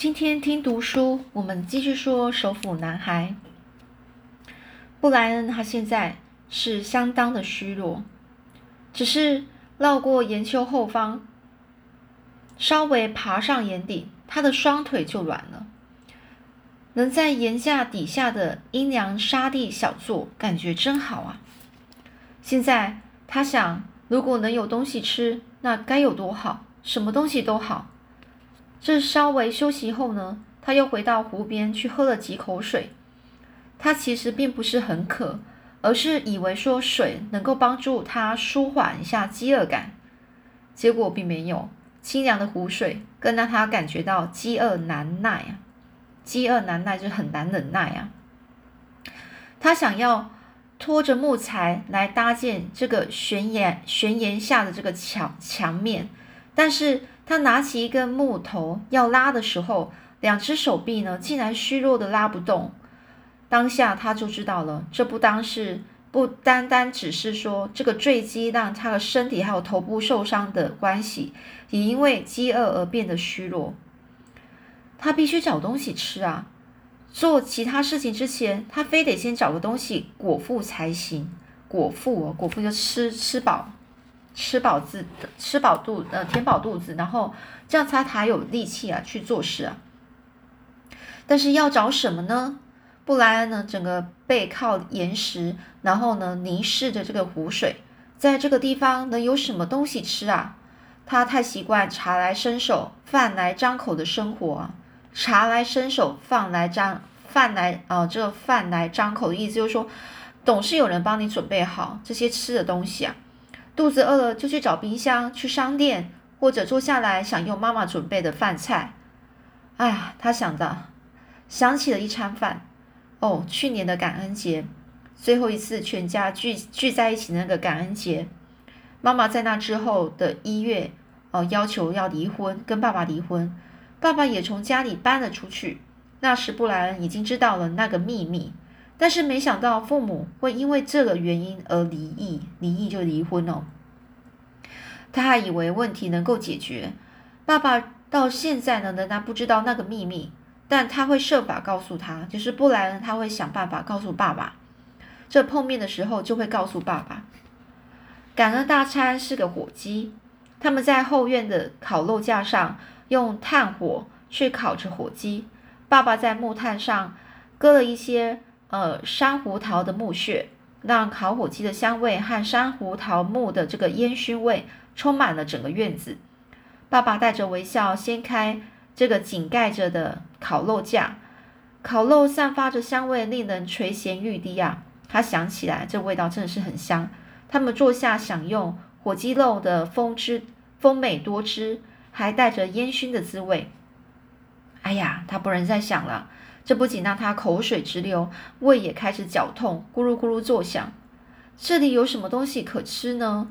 今天听读书，我们继续说首府男孩布莱恩。他现在是相当的虚弱，只是绕过岩丘后方，稍微爬上岩顶，他的双腿就软了。能在岩架底下的阴凉沙地小坐，感觉真好啊！现在他想，如果能有东西吃，那该有多好！什么东西都好。这稍微休息后呢，他又回到湖边去喝了几口水。他其实并不是很渴，而是以为说水能够帮助他舒缓一下饥饿感。结果并没有，清凉的湖水更让他感觉到饥饿难耐啊！饥饿难耐就很难忍耐啊！他想要拖着木材来搭建这个悬崖悬崖下的这个墙墙面，但是。他拿起一根木头要拉的时候，两只手臂呢竟然虚弱的拉不动。当下他就知道了，这不单是不单单只是说这个坠机让他的身体还有头部受伤的关系，也因为饥饿而变得虚弱。他必须找东西吃啊！做其他事情之前，他非得先找个东西果腹才行。果腹哦，果腹就吃吃饱。吃饱自吃饱肚呃填饱肚子，然后这样他才有力气啊去做事啊。但是要找什么呢？布莱恩呢，整个背靠岩石，然后呢凝视着这个湖水，在这个地方能有什么东西吃啊？他太习惯茶来伸手，饭来张口的生活啊。茶来伸手，饭来张饭来啊，这饭来张口的意思就是说，总是有人帮你准备好这些吃的东西啊。肚子饿了就去找冰箱，去商店，或者坐下来享用妈妈准备的饭菜。哎呀，他想的，想起了一餐饭。哦，去年的感恩节，最后一次全家聚聚在一起那个感恩节，妈妈在那之后的一月，哦，要求要离婚，跟爸爸离婚，爸爸也从家里搬了出去。那时布莱恩已经知道了那个秘密。但是没想到父母会因为这个原因而离异，离异就离婚哦。他还以为问题能够解决，爸爸到现在呢仍然不知道那个秘密，但他会设法告诉他，就是布莱恩他会想办法告诉爸爸，这碰面的时候就会告诉爸爸。感恩大餐是个火鸡，他们在后院的烤肉架上用炭火去烤着火鸡，爸爸在木炭上搁了一些。呃，珊瑚桃的木屑让烤火鸡的香味和珊瑚桃木的这个烟熏味充满了整个院子。爸爸带着微笑掀开这个紧盖着的烤肉架，烤肉散发着香味，令人垂涎欲滴啊！他想起来，这味道真的是很香。他们坐下享用火鸡肉的丰汁丰美多汁，还带着烟熏的滋味。哎呀，他不能再想了。这不仅让他口水直流，胃也开始绞痛，咕噜咕噜作响。这里有什么东西可吃呢？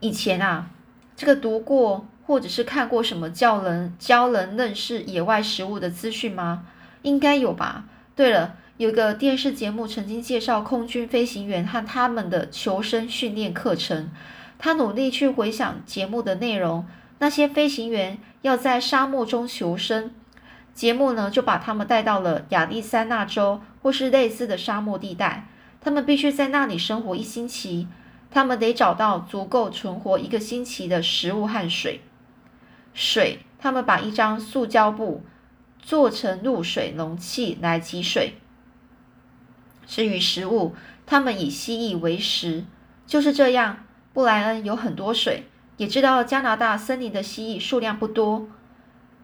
以前啊，这个读过或者是看过什么教人教人认识野外食物的资讯吗？应该有吧。对了，有个电视节目曾经介绍空军飞行员和他们的求生训练课程。他努力去回想节目的内容，那些飞行员要在沙漠中求生。节目呢，就把他们带到了亚利桑那州或是类似的沙漠地带，他们必须在那里生活一星期。他们得找到足够存活一个星期的食物和水。水，他们把一张塑胶布做成露水容器来积水。至于食物，他们以蜥蜴为食。就是这样，布莱恩有很多水，也知道加拿大森林的蜥蜴数量不多。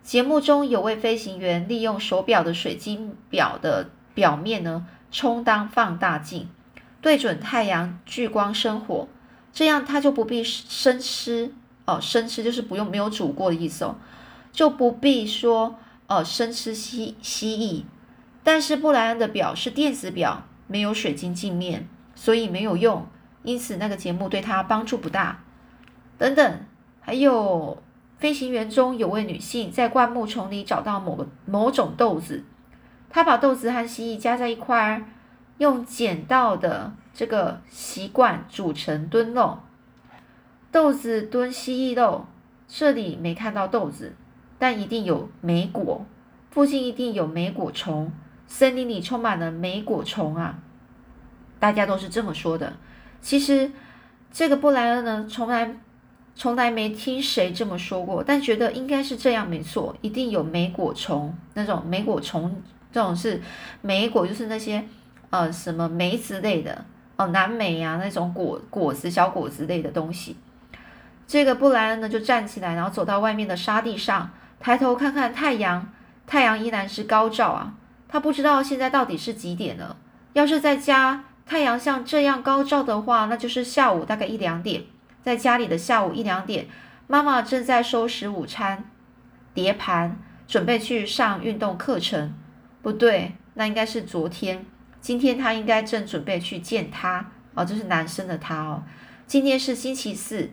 节目中有位飞行员利用手表的水晶表的表面呢，充当放大镜，对准太阳聚光生火，这样他就不必生吃哦，生吃就是不用没有煮过的意思哦，就不必说哦生吃蜥蜥蜴。但是布莱恩的表是电子表，没有水晶镜面，所以没有用，因此那个节目对他帮助不大。等等，还有。飞行员中有位女性在灌木丛里找到某个某种豆子，她把豆子和蜥蜴加在一块儿，用捡到的这个习惯煮成炖肉。豆子炖蜥蜴肉，这里没看到豆子，但一定有莓果。附近一定有莓果虫，森林里充满了莓果虫啊！大家都是这么说的。其实这个布莱恩呢，从来从来没听谁这么说过，但觉得应该是这样没错，一定有莓果虫那种莓果虫，这种是莓果，就是那些呃什么梅子类的哦，南莓啊那种果果子小果子类的东西。这个布莱恩呢，就站起来，然后走到外面的沙地上，抬头看看太阳，太阳依然是高照啊。他不知道现在到底是几点了。要是在家，太阳像这样高照的话，那就是下午大概一两点。在家里的下午一两点，妈妈正在收拾午餐碟盘，准备去上运动课程。不对，那应该是昨天。今天他应该正准备去见他哦，这是男生的他哦。今天是星期四。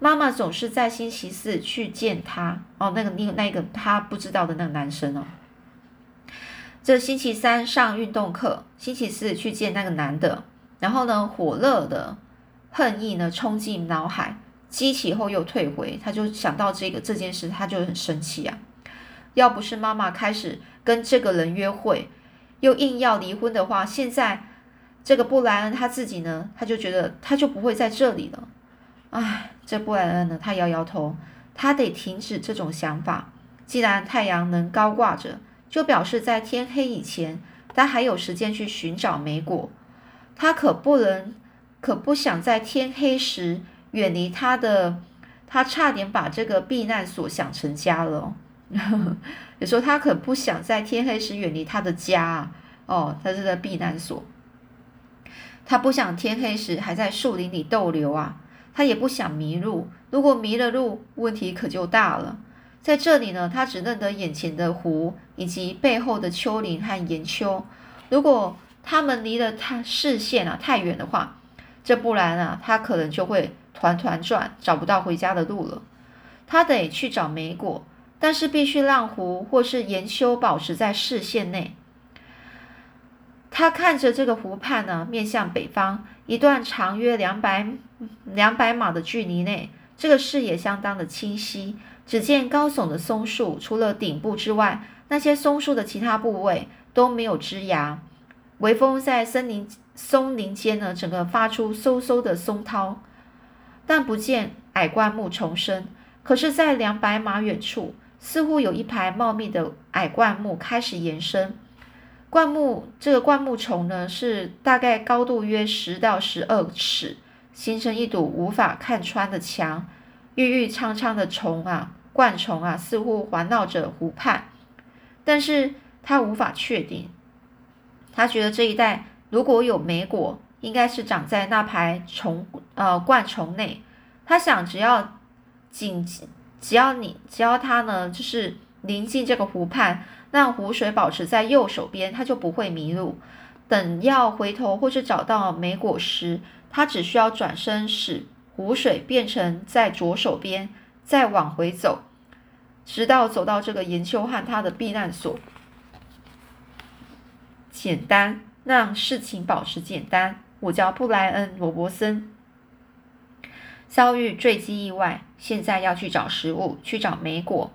妈妈总是在星期四去见他哦，那个那那个他不知道的那个男生哦。这星期三上运动课，星期四去见那个男的，然后呢，火热的恨意呢冲进脑海，激起后又退回，他就想到这个这件事，他就很生气啊。要不是妈妈开始跟这个人约会，又硬要离婚的话，现在这个布莱恩他自己呢，他就觉得他就不会在这里了。唉，这布莱恩呢？他摇摇头，他得停止这种想法。既然太阳能高挂着，就表示在天黑以前，他还有时间去寻找梅果。他可不能，可不想在天黑时远离他的。他差点把这个避难所想成家了。有时候他可不想在天黑时远离他的家哦，他是在避难所。他不想天黑时还在树林里逗留啊。他也不想迷路，如果迷了路，问题可就大了。在这里呢，他只认得眼前的湖以及背后的丘陵和岩丘。如果他们离了他视线啊太远的话，这不然啊，他可能就会团团转，找不到回家的路了。他得去找梅果，但是必须让湖或是岩修保持在视线内。他看着这个湖畔呢，面向北方，一段长约两百两百码的距离内，这个视野相当的清晰。只见高耸的松树，除了顶部之外，那些松树的其他部位都没有枝芽。微风在森林松林间呢，整个发出嗖嗖的松涛，但不见矮灌木丛生。可是，在两百码远处，似乎有一排茂密的矮灌木开始延伸。灌木这个灌木丛呢，是大概高度约十到十二尺，形成一堵无法看穿的墙。郁郁苍苍的虫啊，灌丛啊，似乎环绕着湖畔，但是他无法确定。他觉得这一带如果有莓果，应该是长在那排虫呃灌丛内。他想，只要紧，只要你只要他呢，就是临近这个湖畔。让湖水保持在右手边，他就不会迷路。等要回头或是找到梅果时，他只需要转身，使湖水变成在左手边，再往回走，直到走到这个岩丘和他的避难所。简单，让事情保持简单。我叫布莱恩·罗伯森，遭遇坠机意外，现在要去找食物，去找梅果。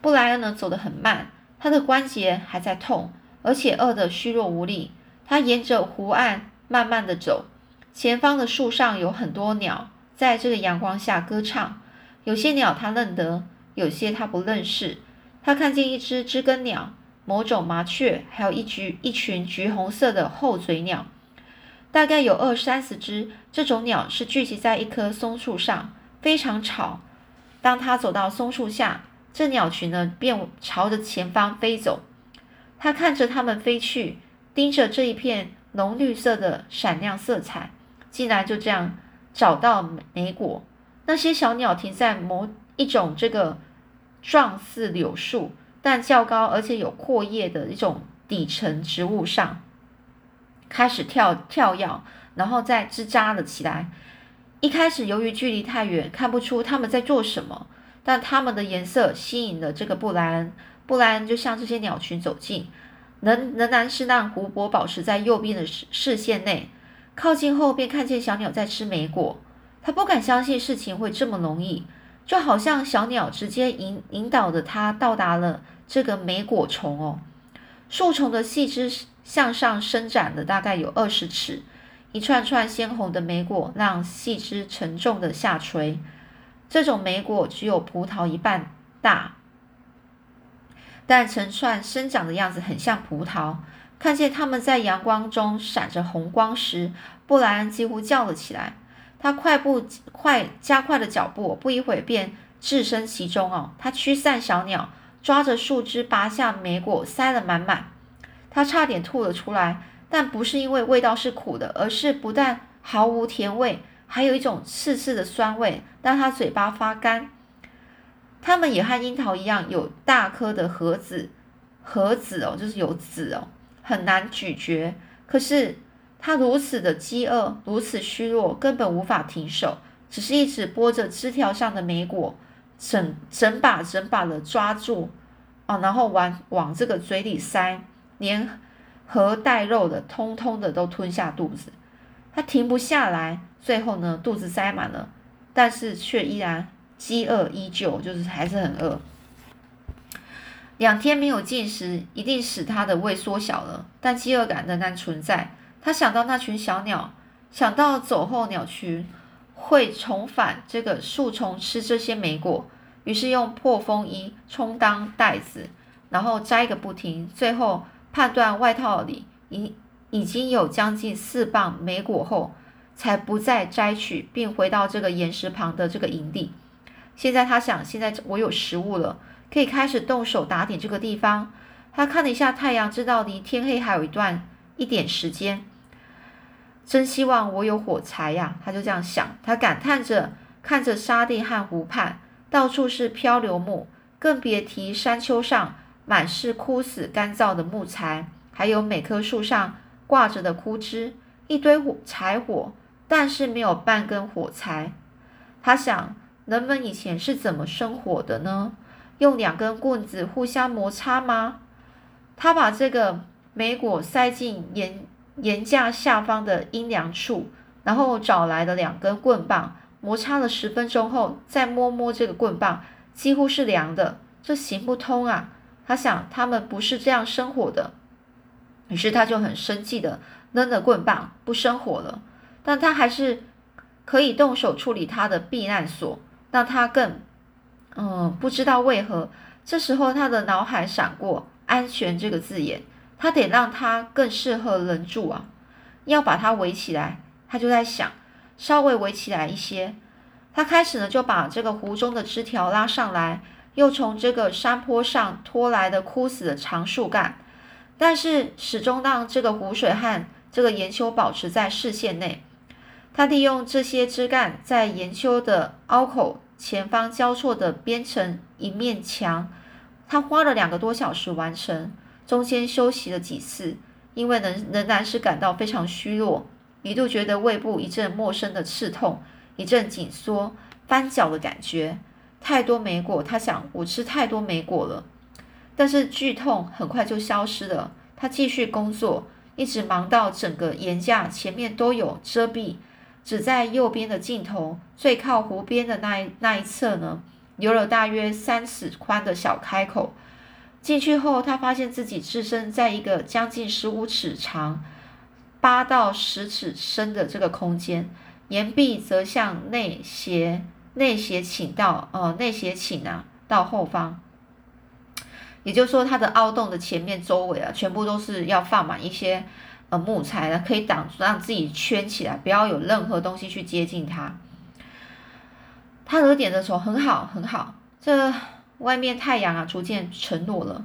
布莱恩呢，走得很慢。他的关节还在痛，而且饿得虚弱无力。他沿着湖岸慢慢的走，前方的树上有很多鸟，在这个阳光下歌唱。有些鸟他认得，有些他不认识。他看见一只知更鸟，某种麻雀，还有一橘一群橘红色的厚嘴鸟，大概有二三十只。这种鸟是聚集在一棵松树上，非常吵。当他走到松树下。这鸟群呢，便朝着前方飞走。他看着它们飞去，盯着这一片浓绿色的闪亮色彩，竟然就这样找到莓果。那些小鸟停在某一种这个状似柳树但较高而且有阔叶的一种底层植物上，开始跳跳跃，然后再吱喳了起来。一开始由于距离太远，看不出他们在做什么。但他们的颜色吸引了这个布莱恩，布莱恩就向这些鸟群走近，仍仍然是让湖泊保持在右边的视视线内。靠近后，便看见小鸟在吃莓果。他不敢相信事情会这么容易。就好像小鸟直接引引导着他到达了这个莓果虫哦。树丛的细枝向上伸展了大概有二十尺，一串串鲜红的莓果让细枝沉重的下垂。这种莓果只有葡萄一半大，但成串生长的样子很像葡萄。看见它们在阳光中闪着红光时，布莱恩几乎叫了起来。他快步快加快了脚步，不一会便置身其中哦。他驱散小鸟，抓着树枝拔下莓果，塞了满满。他差点吐了出来，但不是因为味道是苦的，而是不但毫无甜味，还有一种刺刺的酸味，让他嘴巴发干。它们也和樱桃一样，有大颗的核子，核子哦，就是有籽哦。很难咀嚼，可是他如此的饥饿，如此虚弱，根本无法停手，只是一直剥着枝条上的莓果，整整把整把的抓住啊，然后往往这个嘴里塞，连核带肉的，通通的都吞下肚子。他停不下来，最后呢，肚子塞满了，但是却依然饥饿依旧，就是还是很饿。两天没有进食，一定使他的胃缩小了，但饥饿感仍然存在。他想到那群小鸟，想到走后鸟群会重返这个树丛吃这些莓果，于是用破风衣充当袋子，然后摘个不停。最后判断外套里已已经有将近四磅莓果后，才不再摘取，并回到这个岩石旁的这个营地。现在他想，现在我有食物了。可以开始动手打点这个地方。他看了一下太阳，知道离天黑还有一段一点时间。真希望我有火柴呀！他就这样想。他感叹着，看着沙地和湖畔，到处是漂流木，更别提山丘上满是枯死干燥的木材，还有每棵树上挂着的枯枝，一堆火柴火，但是没有半根火柴。他想，人们以前是怎么生火的呢？用两根棍子互相摩擦吗？他把这个莓果塞进岩岩架下方的阴凉处，然后找来了两根棍棒，摩擦了十分钟后，再摸摸这个棍棒，几乎是凉的，这行不通啊！他想，他们不是这样生火的。于是他就很生气的扔了棍棒，不生火了。但他还是可以动手处理他的避难所，让他更。嗯，不知道为何，这时候他的脑海闪过“安全”这个字眼，他得让它更适合人住啊，要把它围起来。他就在想，稍微围起来一些。他开始呢，就把这个湖中的枝条拉上来，又从这个山坡上拖来的枯死的长树干，但是始终让这个湖水和这个岩丘保持在视线内。他利用这些枝干在岩丘的凹口。前方交错的编成一面墙，他花了两个多小时完成，中间休息了几次，因为仍仍然是感到非常虚弱，一度觉得胃部一阵陌生的刺痛，一阵紧缩、翻搅的感觉。太多莓果，他想，我吃太多莓果了。但是剧痛很快就消失了，他继续工作，一直忙到整个岩架前面都有遮蔽。只在右边的尽头，最靠湖边的那一那一侧呢，留了大约三尺宽的小开口。进去后，他发现自己置身在一个将近十五尺长、八到十尺深的这个空间，岩壁则向内斜内斜倾到呃内斜倾啊到后方。也就是说，它的凹洞的前面周围啊，全部都是要放满一些。呃，木材的可以挡住，让自己圈起来，不要有任何东西去接近它。他惹点的时候很好，很好。这外面太阳啊逐渐沉落了，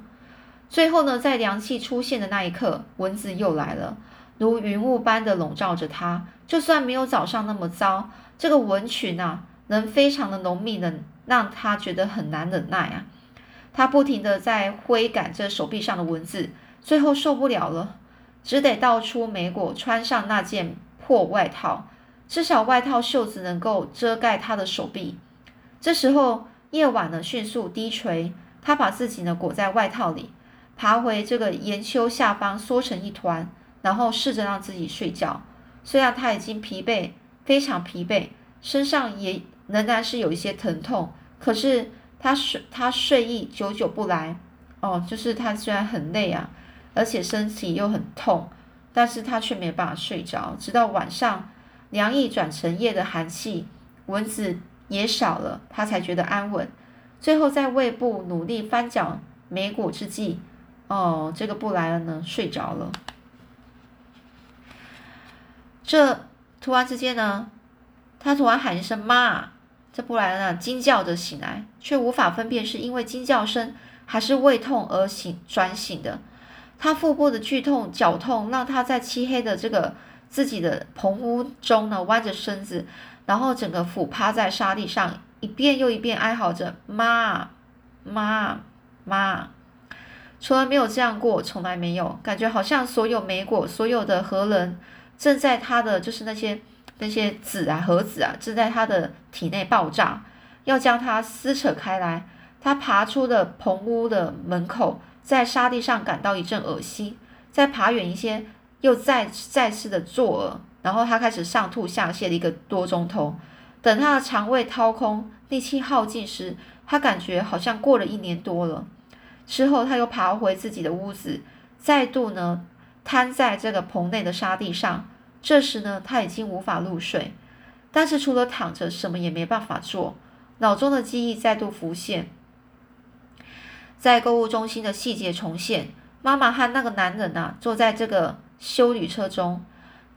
最后呢，在凉气出现的那一刻，蚊子又来了，如云雾般的笼罩着他。就算没有早上那么糟，这个蚊群啊，能非常的浓密的，让他觉得很难忍耐啊。他不停的在挥赶着手臂上的蚊子，最后受不了了。只得倒出莓果，穿上那件破外套，至少外套袖子能够遮盖他的手臂。这时候夜晚呢迅速低垂，他把自己呢裹在外套里，爬回这个岩丘下方，缩成一团，然后试着让自己睡觉。虽然他已经疲惫，非常疲惫，身上也仍然是有一些疼痛，可是他睡他睡意久久不来，哦，就是他虽然很累啊，而且身体又很痛，但是他却没办法睡着，直到晚上凉意转成夜的寒气，蚊子也少了，他才觉得安稳。最后在胃部努力翻搅梅果之际，哦，这个布莱恩呢睡着了。这突然之间呢，他突然喊一声“妈”，这布莱恩啊惊叫着醒来，却无法分辨是因为惊叫声还是胃痛而醒转醒的。他腹部的剧痛、绞痛让他在漆黑的这个自己的棚屋中呢弯着身子，然后整个俯趴在沙地上。一遍又一遍哀嚎着“妈，妈，妈”，从来没有这样过，从来没有感觉，好像所有美果，所有的核仁正在他的就是那些那些子啊核子啊，正在他的体内爆炸，要将他撕扯开来。他爬出了棚屋的门口，在沙地上感到一阵恶心，再爬远一些，又再再次的作呕，然后他开始上吐下泻了一个多钟头。等他的肠胃掏空、力气耗尽时，他感觉好像过了一年多了。之后，他又爬回自己的屋子，再度呢瘫在这个棚内的沙地上。这时呢，他已经无法入睡，但是除了躺着，什么也没办法做。脑中的记忆再度浮现，在购物中心的细节重现。妈妈和那个男人啊，坐在这个修旅车中。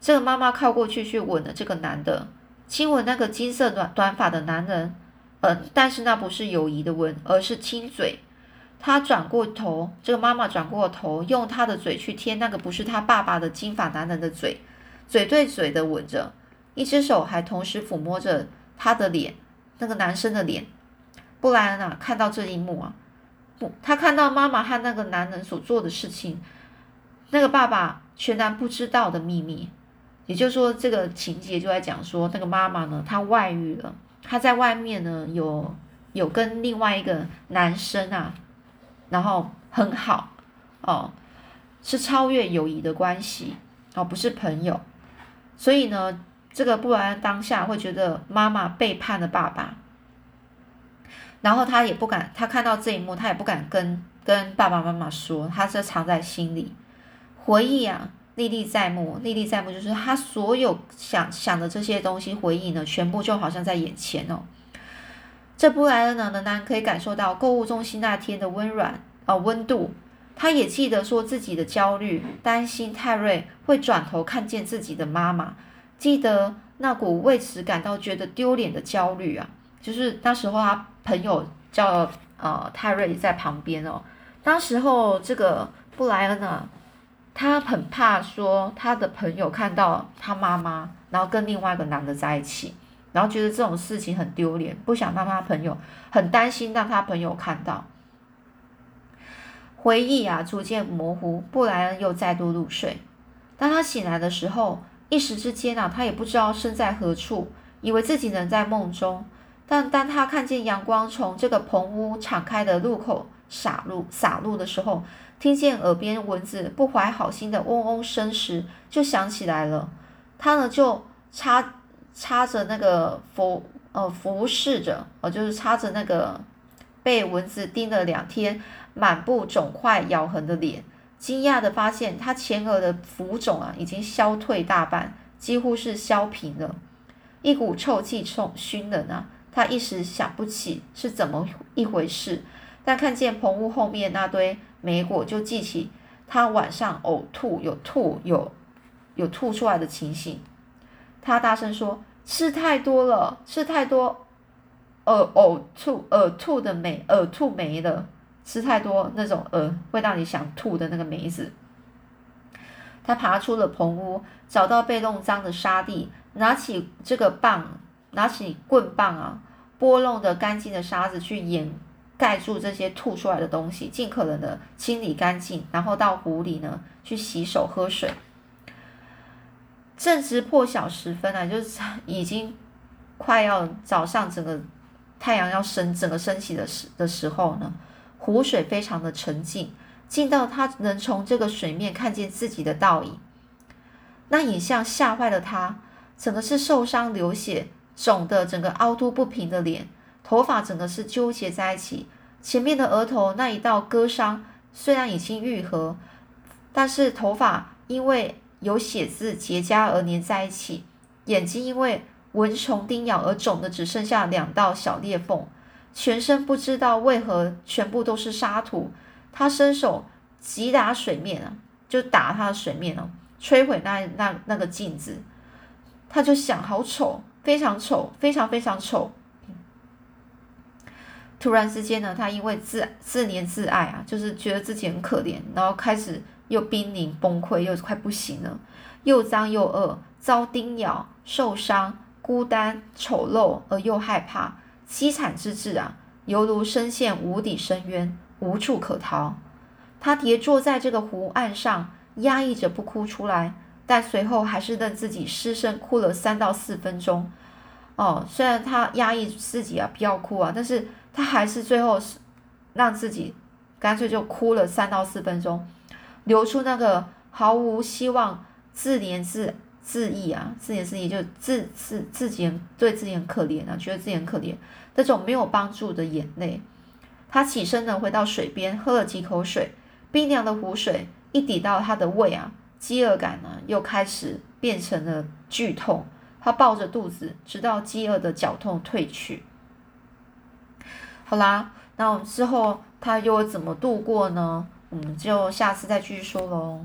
这个妈妈靠过去去吻了这个男的。亲吻那个金色短短发的男人，嗯，但是那不是友谊的吻，而是亲嘴。他转过头，这个妈妈转过头，用她的嘴去贴那个不是他爸爸的金发男人的嘴，嘴对嘴的吻着，一只手还同时抚摸着他的脸，那个男生的脸。布莱恩啊，看到这一幕啊，不，他看到妈妈和那个男人所做的事情，那个爸爸全然不知道的秘密。也就是说，这个情节就在讲说，那个妈妈呢，她外遇了，她在外面呢有有跟另外一个男生啊，然后很好哦，是超越友谊的关系哦，不是朋友，所以呢，这个布莱恩当下会觉得妈妈背叛了爸爸，然后他也不敢，他看到这一幕，他也不敢跟跟爸爸妈妈说，他是藏在心里回忆啊。历历在目，历历在目，就是他所有想想的这些东西，回忆呢，全部就好像在眼前哦。这布莱恩呢，仍然可以感受到购物中心那天的温软啊温度。他也记得说自己的焦虑，担心泰瑞会转头看见自己的妈妈，记得那股为此感到觉得丢脸的焦虑啊。就是那时候他朋友叫呃泰瑞也在旁边哦，当时候这个布莱恩呢。他很怕说他的朋友看到他妈妈，然后跟另外一个男的在一起，然后觉得这种事情很丢脸，不想让他朋友很担心，让他朋友看到。回忆啊，逐渐模糊，布莱恩又再度入睡。当他醒来的时候，一时之间啊，他也不知道身在何处，以为自己能在梦中。但当他看见阳光从这个棚屋敞开的入口洒入洒入的时候，听见耳边蚊子不怀好心的嗡嗡声时，就想起来了。他呢就插插着那个服呃服侍着，呃就是插着那个被蚊子叮了两天、满布肿块咬痕的脸，惊讶的发现他前额的浮肿啊已经消退大半，几乎是消平了。一股臭气冲熏人啊，他一时想不起是怎么一回事，但看见棚屋后面那堆。梅果就记起他晚上呕吐，有吐有有吐出来的情形。他大声说：“吃太多了，吃太多，呕呕吐呕吐的梅，呕吐梅了。吃太多那种呃会让你想吐的那个梅子。”他爬出了棚屋，找到被弄脏的沙地，拿起这个棒，拿起棍棒啊，拨弄的干净的沙子去掩。盖住这些吐出来的东西，尽可能的清理干净，然后到湖里呢去洗手喝水。正值破晓时分啊，就是 已经快要早上，整个太阳要升，整个升起的时的时候呢，湖水非常的沉静，静到他能从这个水面看见自己的倒影。那影像吓坏了他，整个是受伤流血、肿的整个凹凸不平的脸。头发整个是纠结在一起，前面的额头那一道割伤虽然已经愈合，但是头发因为有血渍结痂而粘在一起，眼睛因为蚊虫叮咬而肿的只剩下两道小裂缝，全身不知道为何全部都是沙土。他伸手击打水面啊，就打他的水面哦，摧毁那那那个镜子。他就想，好丑，非常丑，非常非常丑。突然之间呢，他因为自自怜自爱啊，就是觉得自己很可怜，然后开始又濒临崩溃，又快不行了，又脏又饿，遭叮咬，受伤，孤单，丑陋而又害怕，凄惨之至啊，犹如深陷无底深渊，无处可逃。他跌坐在这个湖岸上，压抑着不哭出来。但随后还是让自己失声哭了三到四分钟，哦，虽然他压抑自己啊，不要哭啊，但是他还是最后是让自己干脆就哭了三到四分钟，流出那个毫无希望、自怜自自艾啊，自怜自艾就自自自己对自己很可怜啊，觉得自己很可怜那种没有帮助的眼泪。他起身呢，回到水边，喝了几口水，冰凉的湖水一抵到他的胃啊。饥饿感呢，又开始变成了剧痛。他抱着肚子，直到饥饿的绞痛退去。好啦，那我们之后他又怎么度过呢？我们就下次再继续说喽。